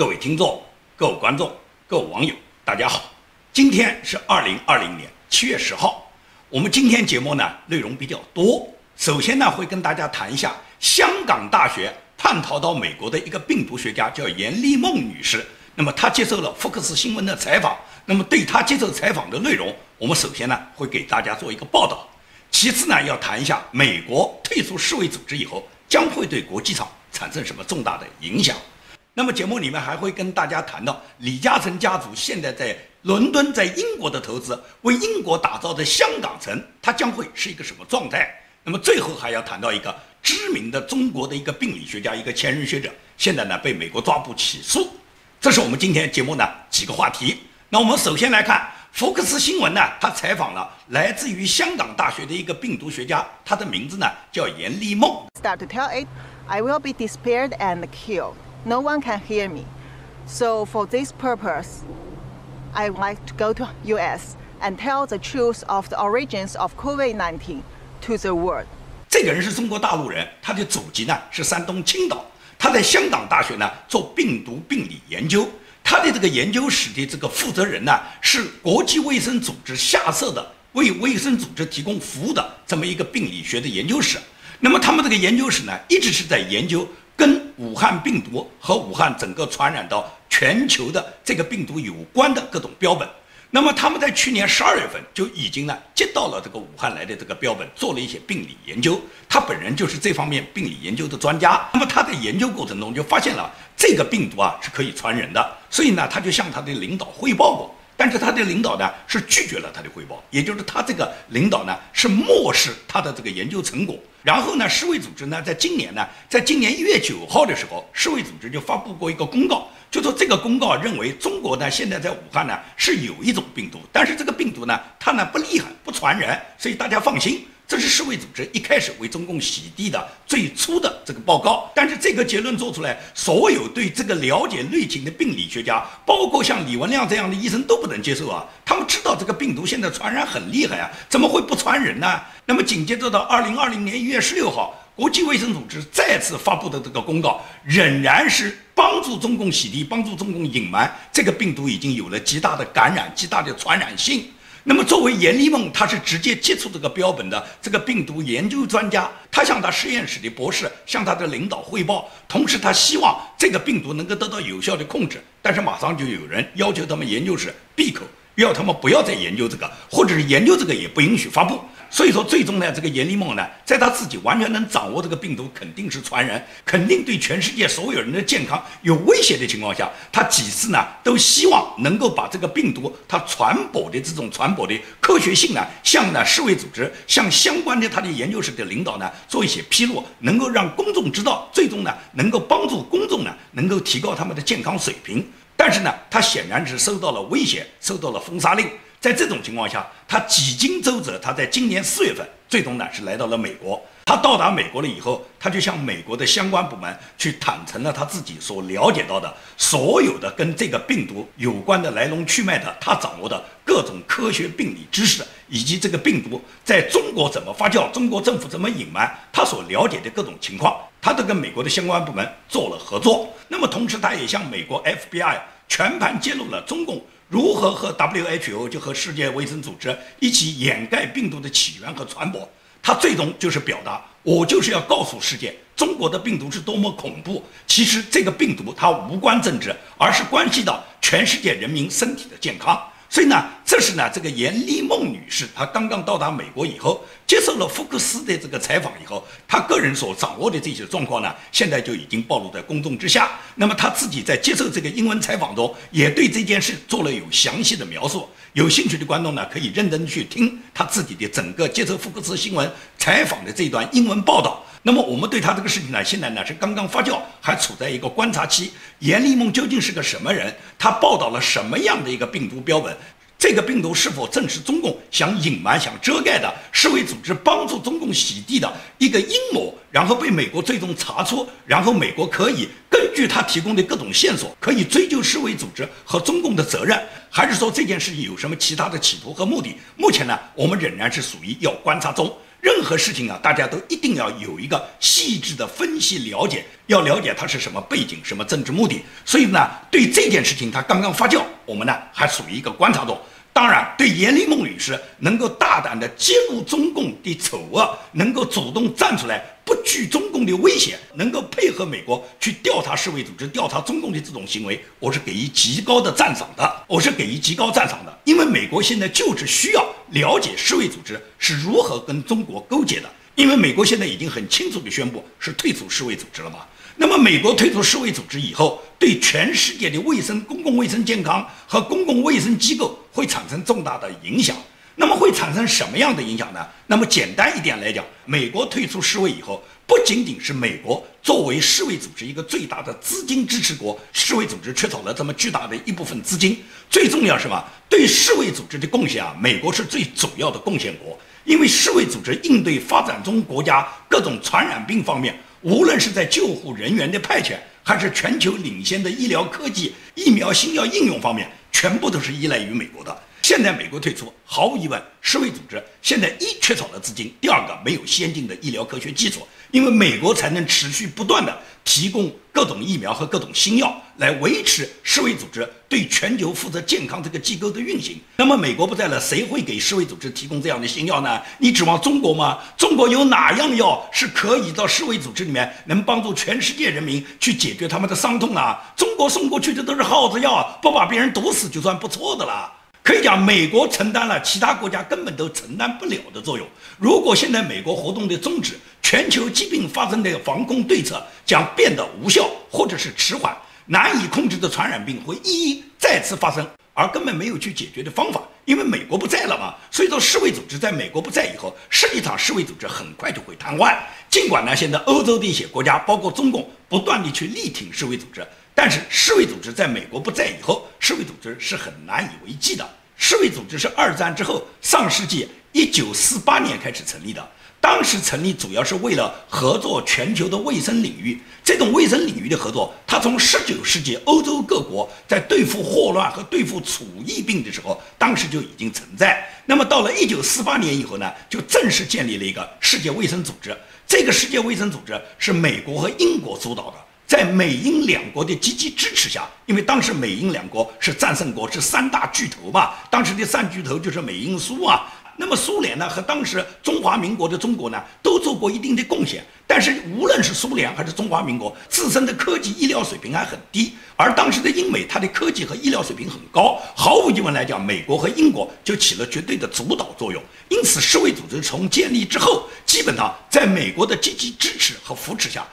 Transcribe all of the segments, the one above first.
各位听众、各位观众、各位网友，大家好！今天是二零二零年七月十号。我们今天节目呢内容比较多。首先呢会跟大家谈一下香港大学叛逃到美国的一个病毒学家，叫严丽梦女士。那么她接受了福克斯新闻的采访。那么对她接受采访的内容，我们首先呢会给大家做一个报道。其次呢要谈一下美国退出世卫组织以后，将会对国际上产生什么重大的影响。那么节目里面还会跟大家谈到李嘉诚家族现在在伦敦、在英国的投资，为英国打造的香港城，它将会是一个什么状态？那么最后还要谈到一个知名的中国的一个病理学家，一个前任学者，现在呢被美国抓捕起诉。这是我们今天节目呢几个话题。那我们首先来看福克斯新闻呢，他采访了来自于香港大学的一个病毒学家，他的名字呢叫严立梦。Start to tell it, I will be despaired and killed. No one can hear me. So for this purpose, I like to go to US and tell the truth of the origins of COVID-19 to the world. 这个人是中国大陆人，他的祖籍呢是山东青岛，他在香港大学呢做病毒病理研究，他的这个研究室的这个负责人呢是国际卫生组织下设的为卫生组织提供服务的这么一个病理学的研究室。那么他们这个研究室呢一直是在研究。跟武汉病毒和武汉整个传染到全球的这个病毒有关的各种标本，那么他们在去年十二月份就已经呢接到了这个武汉来的这个标本，做了一些病理研究。他本人就是这方面病理研究的专家。那么他在研究过程中就发现了这个病毒啊是可以传人的，所以呢他就向他的领导汇报过。但是他的领导呢是拒绝了他的汇报，也就是他这个领导呢是漠视他的这个研究成果。然后呢，世卫组织呢在今年呢，在今年一月九号的时候，世卫组织就发布过一个公告，就说这个公告认为中国呢现在在武汉呢是有一种病毒，但是这个病毒呢它呢不厉害，不传染，所以大家放心。这是世卫组织一开始为中共洗地的最初的这个报告，但是这个结论做出来，所有对这个了解内情的病理学家，包括像李文亮这样的医生都不能接受啊！他们知道这个病毒现在传染很厉害啊，怎么会不传人呢？那么紧接着到二零二零年一月十六号，国际卫生组织再次发布的这个公告，仍然是帮助中共洗地，帮助中共隐瞒这个病毒已经有了极大的感染、极大的传染性。那么，作为严立梦，他是直接接触这个标本的这个病毒研究专家，他向他实验室的博士、向他的领导汇报，同时他希望这个病毒能够得到有效的控制。但是马上就有人要求他们研究室闭口，要他们不要再研究这个，或者是研究这个也不允许发布。所以说，最终呢，这个严立梦呢，在他自己完全能掌握这个病毒肯定是传人，肯定对全世界所有人的健康有威胁的情况下，他几次呢都希望能够把这个病毒它传播的这种传播的科学性呢，向呢世卫组织、向相关的他的研究室的领导呢做一些披露，能够让公众知道，最终呢能够帮助公众呢能够提高他们的健康水平。但是呢，他显然是受到了威胁，受到了封杀令。在这种情况下，他几经周折，他在今年四月份最终呢是来到了美国。他到达美国了以后，他就向美国的相关部门去坦诚了他自己所了解到的所有的跟这个病毒有关的来龙去脉的，他掌握的各种科学病理知识，以及这个病毒在中国怎么发酵，中国政府怎么隐瞒，他所了解的各种情况，他都跟美国的相关部门做了合作。那么同时，他也向美国 FBI 全盘揭露了中共。如何和 WHO 就和世界卫生组织一起掩盖病毒的起源和传播？他最终就是表达，我就是要告诉世界，中国的病毒是多么恐怖。其实这个病毒它无关政治，而是关系到全世界人民身体的健康。所以呢，这是呢，这个严丽梦女士，她刚刚到达美国以后，接受了福克斯的这个采访以后，她个人所掌握的这些状况呢，现在就已经暴露在公众之下。那么她自己在接受这个英文采访中，也对这件事做了有详细的描述。有兴趣的观众呢，可以认真去听她自己的整个接受福克斯新闻采访的这段英文报道。那么我们对他这个事情呢，现在呢是刚刚发酵，还处在一个观察期。严立梦究竟是个什么人？他报道了什么样的一个病毒标本？这个病毒是否正是中共想隐瞒、想遮盖的世卫组织帮助中共洗地的一个阴谋？然后被美国最终查出，然后美国可以根据他提供的各种线索，可以追究世卫组织和中共的责任？还是说这件事情有什么其他的企图和目的？目前呢，我们仍然是属于要观察中。任何事情啊，大家都一定要有一个细致的分析了解，要了解它是什么背景、什么政治目的。所以呢，对这件事情它刚刚发酵，我们呢还属于一个观察中。当然，对严立梦女士能够大胆地揭露中共的丑恶，能够主动站出来，不惧中共的威胁，能够配合美国去调查世卫组织、调查中共的这种行为，我是给予极高的赞赏的。我是给予极高赞赏的，因为美国现在就是需要了解世卫组织是如何跟中国勾结的，因为美国现在已经很清楚地宣布是退出世卫组织了嘛。那么，美国退出世卫组织以后，对全世界的卫生、公共卫生健康和公共卫生机构会产生重大的影响。那么，会产生什么样的影响呢？那么，简单一点来讲，美国退出世卫以后，不仅仅是美国作为世卫组织一个最大的资金支持国，世卫组织缺少了这么巨大的一部分资金。最重要是什么？对世卫组织的贡献啊，美国是最主要的贡献国，因为世卫组织应对发展中国家各种传染病方面。无论是在救护人员的派遣，还是全球领先的医疗科技、疫苗新药应用方面，全部都是依赖于美国的。现在美国退出，毫无疑问，世卫组织现在一缺少了资金，第二个没有先进的医疗科学基础。因为美国才能持续不断的提供各种疫苗和各种新药，来维持世卫组织对全球负责健康这个机构的运行。那么美国不在了，谁会给世卫组织提供这样的新药呢？你指望中国吗？中国有哪样药是可以到世卫组织里面能帮助全世界人民去解决他们的伤痛啊？中国送过去的都是耗子药，不把别人毒死就算不错的了。可以讲，美国承担了其他国家根本都承担不了的作用。如果现在美国活动的终止，全球疾病发生的防控对策将变得无效，或者是迟缓，难以控制的传染病会一一再次发生，而根本没有去解决的方法。因为美国不在了嘛，所以说世卫组织在美国不在以后，实际上世卫组织很快就会瘫痪。尽管呢，现在欧洲的一些国家，包括中共，不断的去力挺世卫组织，但是世卫组织在美国不在以后，世卫组织是很难以为继的。世卫组织是二战之后，上世纪一九四八年开始成立的。当时成立主要是为了合作全球的卫生领域。这种卫生领域的合作，它从十九世纪欧洲各国在对付霍乱和对付鼠疫病的时候，当时就已经存在。那么到了一九四八年以后呢，就正式建立了一个世界卫生组织。这个世界卫生组织是美国和英国主导的。在美英两国的积极支持下，因为当时美英两国是战胜国，是三大巨头嘛。当时的三巨头就是美英苏啊。那么苏联呢，和当时中华民国的中国呢，都做过一定的贡献。但是无论是苏联还是中华民国，自身的科技医疗水平还很低。而当时的英美，它的科技和医疗水平很高。毫无疑问来讲，美国和英国就起了绝对的主导作用。因此，世卫组织从建立之后，基本上在美国的积极支持和扶持下。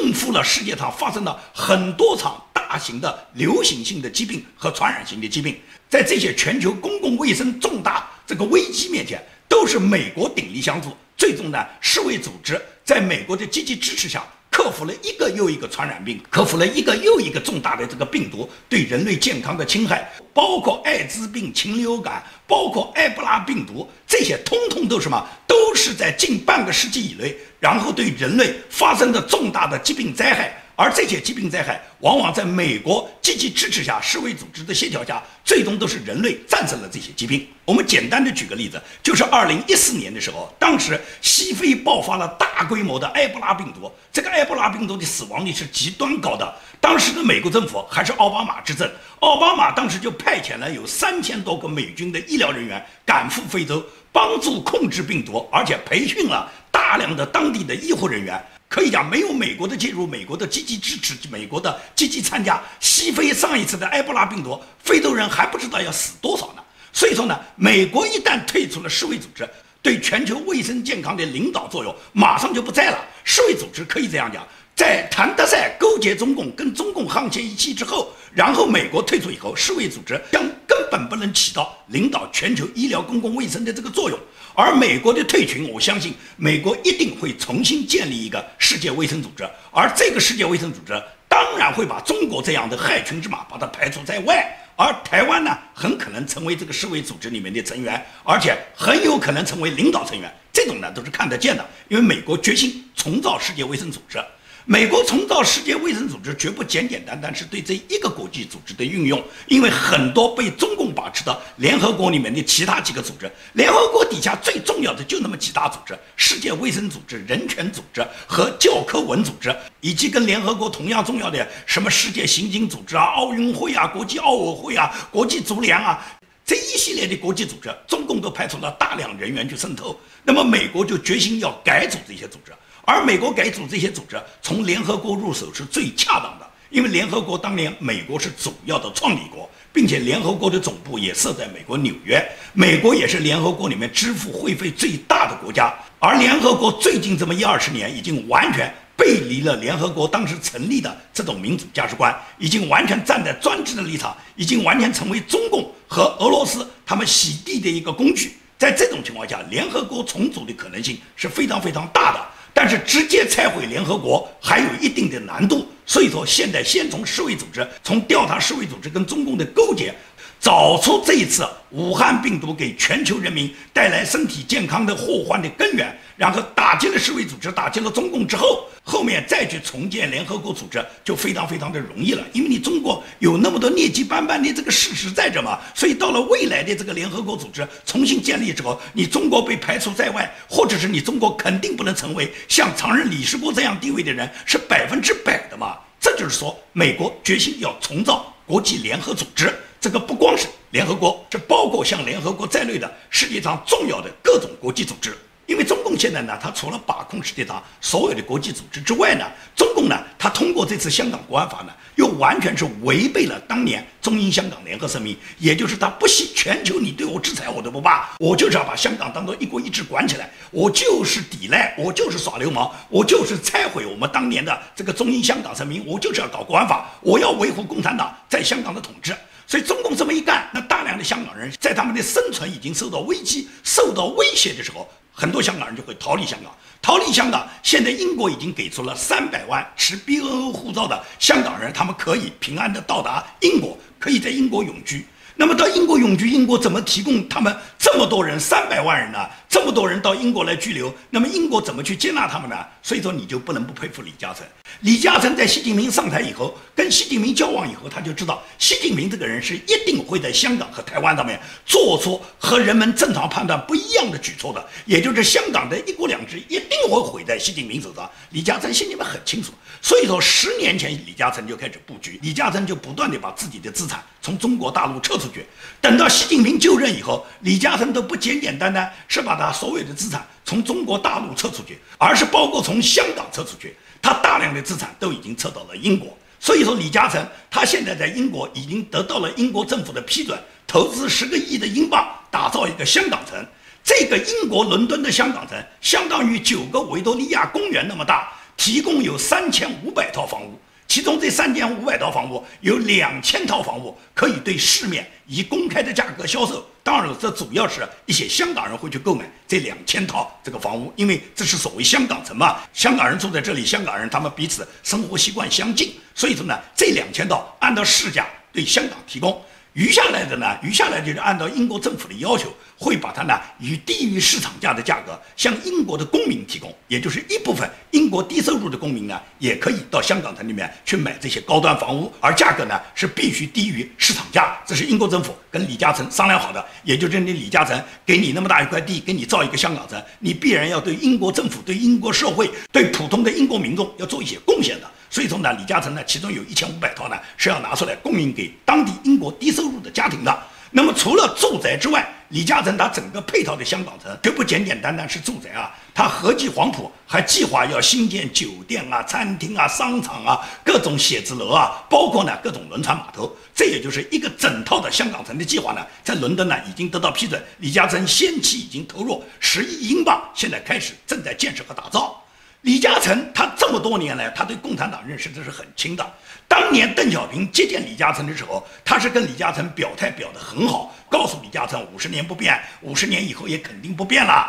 应付了世界上发生了很多场大型的流行性的疾病和传染性的疾病，在这些全球公共卫生重大这个危机面前，都是美国鼎力相助。最终呢，世卫组织在美国的积极支持下。克服了一个又一个传染病，克服了一个又一个重大的这个病毒对人类健康的侵害，包括艾滋病、禽流感，包括埃博拉病毒，这些通通都什么？都是在近半个世纪以内，然后对人类发生的重大的疾病灾害。而这些疾病灾害，往往在美国积极支持下、世卫组织的协调下，最终都是人类战胜了这些疾病。我们简单的举个例子，就是二零一四年的时候，当时西非爆发了大规模的埃博拉病毒，这个埃博拉病毒的死亡率是极端高的。当时的美国政府还是奥巴马执政，奥巴马当时就派遣了有三千多个美军的医疗人员赶赴非洲，帮助控制病毒，而且培训了大量的当地的医护人员。可以讲，没有美国的介入，美国的积极支持，美国的积极参加，西非上一次的埃博拉病毒，非洲人还不知道要死多少呢。所以说呢，美国一旦退出了世卫组织，对全球卫生健康的领导作用马上就不在了。世卫组织可以这样讲，在谭德赛勾结中共，跟中共沆瀣一气之后，然后美国退出以后，世卫组织将根本不能起到领导全球医疗公共卫生的这个作用。而美国的退群，我相信美国一定会重新建立一个世界卫生组织，而这个世界卫生组织当然会把中国这样的害群之马把它排除在外，而台湾呢，很可能成为这个世卫组织里面的成员，而且很有可能成为领导成员，这种呢都是看得见的，因为美国决心重造世界卫生组织。美国重造世界卫生组织绝不简简单单是对这一个国际组织的运用，因为很多被中共把持的联合国里面的其他几个组织，联合国底下最重要的就那么几大组织：世界卫生组织、人权组织和教科文组织，以及跟联合国同样重要的什么世界刑警组织啊、奥运会啊、国际奥委会啊、国际足联啊这一系列的国际组织，中共都派出了大量人员去渗透。那么美国就决心要改组这些组织。而美国改组这些组织，从联合国入手是最恰当的，因为联合国当年美国是主要的创立国，并且联合国的总部也设在美国纽约，美国也是联合国里面支付会费最大的国家。而联合国最近这么一二十年，已经完全背离了联合国当时成立的这种民主价值观，已经完全站在专制的立场，已经完全成为中共和俄罗斯他们洗地的一个工具。在这种情况下，联合国重组的可能性是非常非常大的。但是直接拆毁联合国还有一定的难度，所以说现在先从世卫组织，从调查世卫组织跟中共的勾结，找出这一次武汉病毒给全球人民带来身体健康的祸患的根源。然后打击了世卫组织，打击了中共之后，后面再去重建联合国组织就非常非常的容易了，因为你中国有那么多劣迹斑斑的这个事实在这嘛，所以到了未来的这个联合国组织重新建立之后，你中国被排除在外，或者是你中国肯定不能成为像常任理事国这样地位的人，是百分之百的嘛？这就是说，美国决心要重造国际联合组织，这个不光是联合国，这包括像联合国在内的世界上重要的各种国际组织。因为中共现在呢，它除了把控世界上所有的国际组织之外呢，中共呢，它通过这次香港国安法呢，又完全是违背了当年中英香港联合声明，也就是它不惜全球你对我制裁我都不怕，我就是要把香港当做一国一制管起来，我就是抵赖，我就是耍流氓，我就是拆毁我们当年的这个中英香港声明，我就是要搞国安法，我要维护共产党在香港的统治。所以中共这么一干，那大量的香港人在他们的生存已经受到危机、受到威胁的时候。很多香港人就会逃离香港，逃离香港。现在英国已经给出了三百万持 BNO 护照的香港人，他们可以平安的到达英国，可以在英国永居。那么到英国永居，英国怎么提供他们这么多人三百万人呢？这么多人到英国来居留，那么英国怎么去接纳他们呢？所以说你就不能不佩服李嘉诚。李嘉诚在习近平上台以后，跟习近平交往以后，他就知道 习近平这个人是一定会在香港和台湾上面做出和人们正常判断不一样的举措的，也就是香港的一国两制一定会毁在习近平手上。李嘉诚心里面很清楚，所以说十年前李嘉诚就开始布局，李嘉诚就不断的把自己的资产从中国大陆撤出去。等到习近平就任以后，李嘉诚都不简简单单是把他所有的资产从中国大陆撤出去，而是包括从香港撤出去。他大量的资产都已经撤到了英国，所以说李嘉诚他现在在英国已经得到了英国政府的批准，投资十个亿的英镑打造一个香港城。这个英国伦敦的香港城相当于九个维多利亚公园那么大，提供有三千五百套房屋。其中这三千五百套房屋，有两千套房屋可以对市面以公开的价格销售。当然了，这主要是一些香港人会去购买这两千套这个房屋，因为这是所谓香港城嘛。香港人住在这里，香港人他们彼此生活习惯相近，所以说呢，这两千套按照市价对香港提供。余下来的呢？余下来就是按照英国政府的要求，会把它呢以低于市场价的价格向英国的公民提供，也就是一部分英国低收入的公民呢，也可以到香港城里面去买这些高端房屋，而价格呢是必须低于市场价。这是英国政府跟李嘉诚商量好的，也就是你李嘉诚给你那么大一块地，给你造一个香港城，你必然要对英国政府、对英国社会、对普通的英国民众要做一些贡献的。所以说呢，李嘉诚呢，其中有一千五百套呢是要拿出来供应给当地英国低收入的家庭的。那么除了住宅之外，李嘉诚他整个配套的香港城绝不简简单单是住宅啊，他合计黄埔还计划要新建酒店啊、餐厅啊、商场啊、各种写字楼啊，包括呢各种轮船码头。这也就是一个整套的香港城的计划呢，在伦敦呢已经得到批准，李嘉诚先期已经投入十亿英镑，现在开始正在建设和打造。李嘉诚他这么多年来，他对共产党认识的是很清的。当年邓小平接见李嘉诚的时候，他是跟李嘉诚表态表得很好，告诉李嘉诚五十年不变，五十年以后也肯定不变了。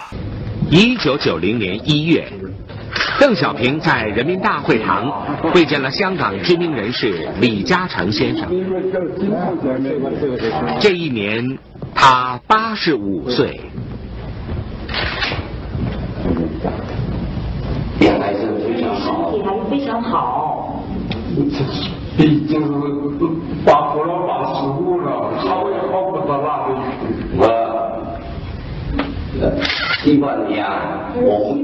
一九九零年一月，邓小平在人民大会堂会见了香港知名人士李嘉诚先生。这一年，他八十五岁。也还是非常好。体还是非常好。毕竟是八过了八十五了，好也好不到哪里去。我希望你啊，我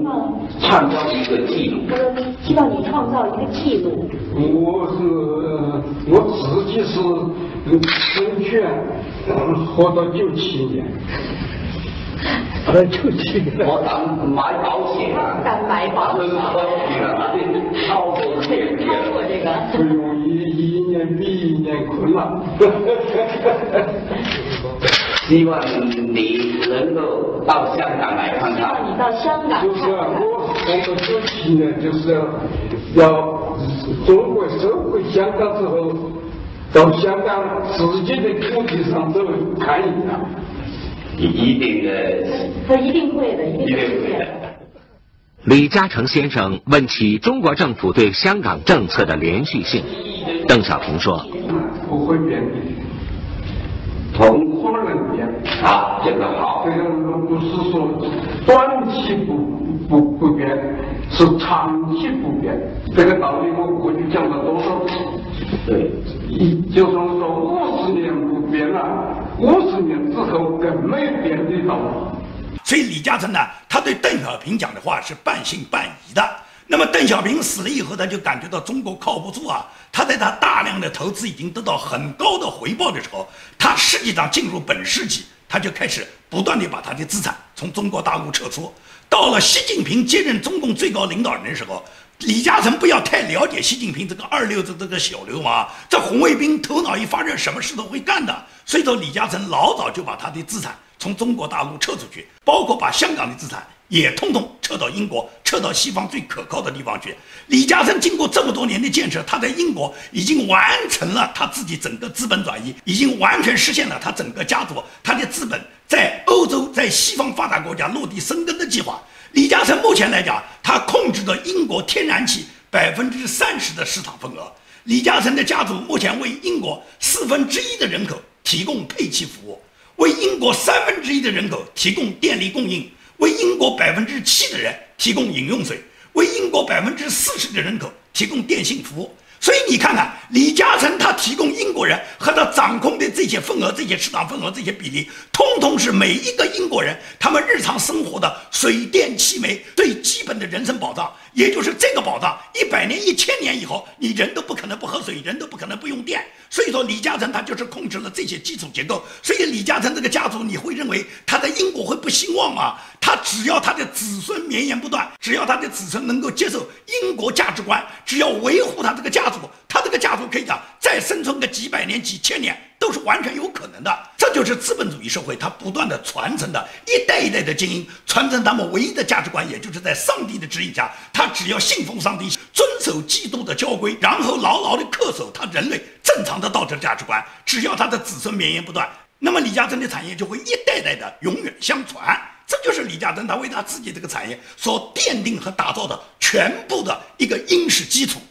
创造一个记录。他说希望你创造一个记录。我是我自己是生权活到九七年。九七年。我当买保险啊。敢买保险。超过这个。超过这个。不容易，一年比一年困难。希望你能够到香港来看看。希望你到香港就是我活到九七年，就是要中国收回香港之后，到香港自己的土地上走看一下。一定的。他一定会的，一定会的。李嘉诚先生问起中国政府对香港政策的连续性，邓小平说：“不会变的，同可能变。啊，这个好。这个不是说短期不不不变，是长期不变。这个道理我过去讲了多少次？对，一就算说五十年不变了。”五十年之后更没变的道理。所以李嘉诚呢，他对邓小平讲的话是半信半疑的。那么邓小平死了以后，他就感觉到中国靠不住啊。他在他大量的投资已经得到很高的回报的时候，他实际上进入本世纪，他就开始不断的把他的资产从中国大陆撤出。到了习近平接任中共最高领导人的时候。李嘉诚不要太了解习近平这个二流子这个小流氓，这红卫兵头脑一发热，什么事都会干的。所以说，李嘉诚老早就把他的资产从中国大陆撤出去，包括把香港的资产也通通撤到英国，撤到西方最可靠的地方去。李嘉诚经过这么多年的建设，他在英国已经完成了他自己整个资本转移，已经完全实现了他整个家族他的资本在欧洲、在西方发达国家落地生根的计划。李嘉诚目前来讲，他控制着英国天然气百分之三十的市场份额。李嘉诚的家族目前为英国四分之一的人口提供配气服务，为英国三分之一的人口提供电力供应，为英国百分之七的人提供饮用水，为英国百分之四十的人口提供电信服务。所以你看看，李嘉诚他提供英国人和他掌控的这些份额、这些市场份额、这些比例，通通是每一个英国人他们日常生活的水电气煤最基本的人身保障。也就是这个保障，一百年、一千年以后，你人都不可能不喝水，人都不可能不用电。所以说，李嘉诚他就是控制了这些基础结构。所以，李嘉诚这个家族，你会认为他在英国会不兴旺吗？他只要他的子孙绵延不断，只要他的子孙能够接受英国价值观，只要维护他这个家他这个家族可以讲再生存个几百年、几千年。都是完全有可能的，这就是资本主义社会它不断的传承的一代一代的精英传承他们唯一的价值观，也就是在上帝的指引下，他只要信奉上帝，遵守基督的教规，然后牢牢的恪守他人类正常的道德价值观，只要他的子孙绵延不断，那么李嘉诚的产业就会一代代的永远相传。这就是李嘉诚他为他自己这个产业所奠定和打造的全部的一个殷实基础。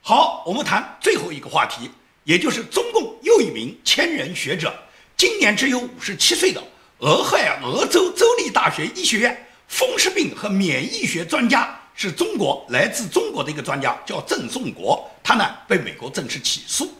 好，我们谈最后一个话题。也就是中共又一名千人学者，今年只有五十七岁的俄亥俄州州立大学医学院风湿病和免疫学专家，是中国来自中国的一个专家，叫郑颂国。他呢被美国正式起诉，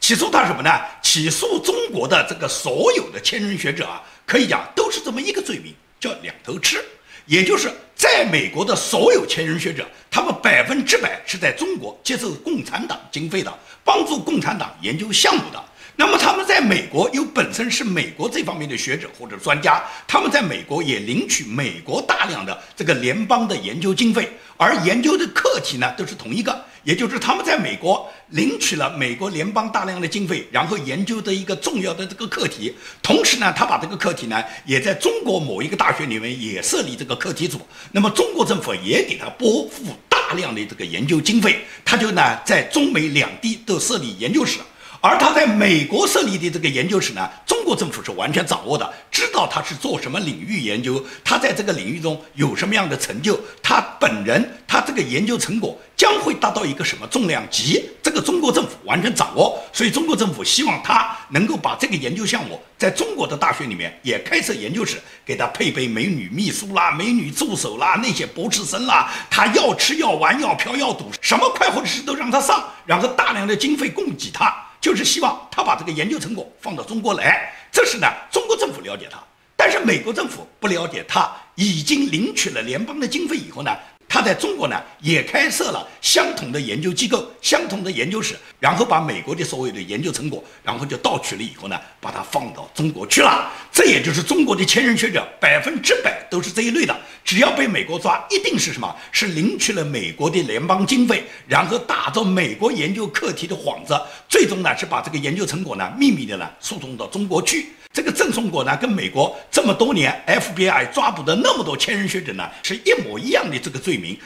起诉他什么呢？起诉中国的这个所有的千人学者啊，可以讲都是这么一个罪名，叫两头吃。也就是在美国的所有前人学者，他们百分之百是在中国接受共产党经费的，帮助共产党研究项目的。那么他们在美国又本身是美国这方面的学者或者专家，他们在美国也领取美国大量的这个联邦的研究经费，而研究的课题呢都是同一个。也就是他们在美国领取了美国联邦大量的经费，然后研究的一个重要的这个课题。同时呢，他把这个课题呢，也在中国某一个大学里面也设立这个课题组。那么中国政府也给他拨付大量的这个研究经费，他就呢在中美两地都设立研究室。而他在美国设立的这个研究室呢，中国政府是完全掌握的，知道他是做什么领域研究，他在这个领域中有什么样的成就，他本人他这个研究成果将会达到一个什么重量级，这个中国政府完全掌握。所以中国政府希望他能够把这个研究项目在中国的大学里面也开设研究室，给他配备美女秘书啦、美女助手啦、那些博士生啦，他要吃要玩要嫖要赌，什么快活的事都让他上，然后大量的经费供给他。就是希望他把这个研究成果放到中国来，这是呢中国政府了解他，但是美国政府不了解他已经领取了联邦的经费以后呢。他在中国呢，也开设了相同的研究机构、相同的研究室，然后把美国的所有的研究成果，然后就盗取了以后呢，把它放到中国去了。这也就是中国的前人学者百分之百都是这一类的，只要被美国抓，一定是什么？是领取了美国的联邦经费，然后打着美国研究课题的幌子，最终呢是把这个研究成果呢秘密的呢输送到中国去。这个赠送国呢，跟美国这么多年 FBI 抓捕的那么多千人学者呢，是一模一样的这个罪名，